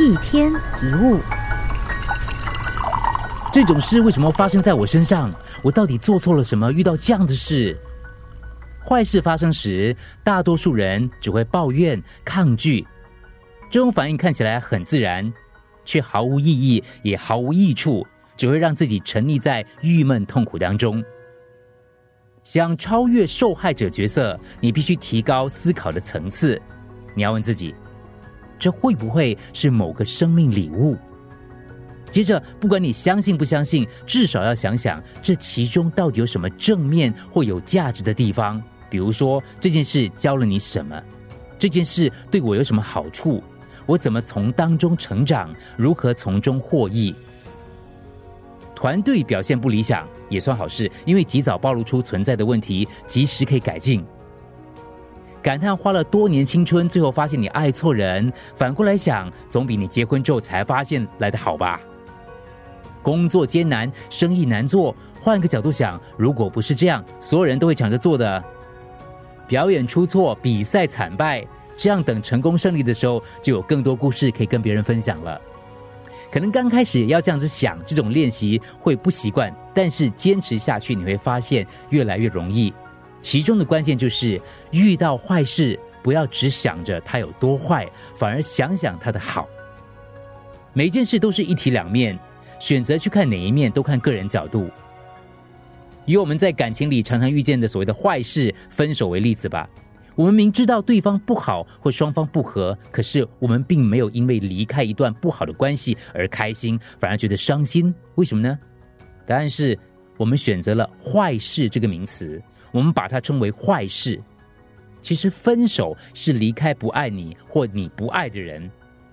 一天一物，这种事为什么发生在我身上？我到底做错了什么？遇到这样的事，坏事发生时，大多数人只会抱怨、抗拒。这种反应看起来很自然，却毫无意义，也毫无益处，只会让自己沉溺在郁闷痛苦当中。想超越受害者角色，你必须提高思考的层次。你要问自己：这会不会是某个生命礼物？接着，不管你相信不相信，至少要想想这其中到底有什么正面或有价值的地方。比如说，这件事教了你什么？这件事对我有什么好处？我怎么从当中成长？如何从中获益？团队表现不理想也算好事，因为及早暴露出存在的问题，及时可以改进。感叹花了多年青春，最后发现你爱错人，反过来想，总比你结婚之后才发现来的好吧？工作艰难，生意难做，换个角度想，如果不是这样，所有人都会抢着做的。表演出错，比赛惨败，这样等成功胜利的时候，就有更多故事可以跟别人分享了。可能刚开始要这样子想，这种练习会不习惯，但是坚持下去，你会发现越来越容易。其中的关键就是遇到坏事，不要只想着它有多坏，反而想想它的好。每件事都是一体两面，选择去看哪一面，都看个人角度。以我们在感情里常常遇见的所谓的坏事——分手为例子吧。我们明知道对方不好或双方不和，可是我们并没有因为离开一段不好的关系而开心，反而觉得伤心。为什么呢？答案是我们选择了“坏事”这个名词。我们把它称为坏事，其实分手是离开不爱你或你不爱的人，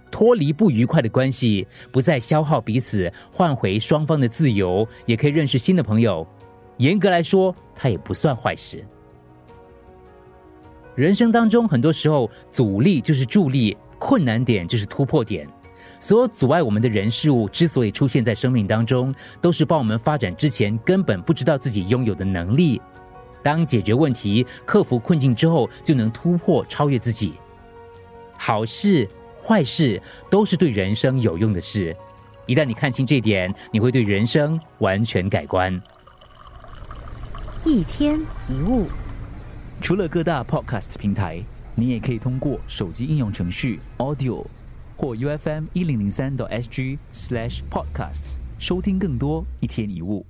脱离不愉快的关系，不再消耗彼此，换回双方的自由，也可以认识新的朋友。严格来说，它也不算坏事。人生当中，很多时候阻力就是助力，困难点就是突破点。所有阻碍我们的人事物之所以出现在生命当中，都是帮我们发展之前根本不知道自己拥有的能力。当解决问题、克服困境之后，就能突破、超越自己。好事、坏事都是对人生有用的事。一旦你看清这点，你会对人生完全改观。一天一物，除了各大 Podcast 平台，你也可以通过手机应用程序 Audio 或 UFM 一零零三 SG Slash Podcasts 收听更多一天一物。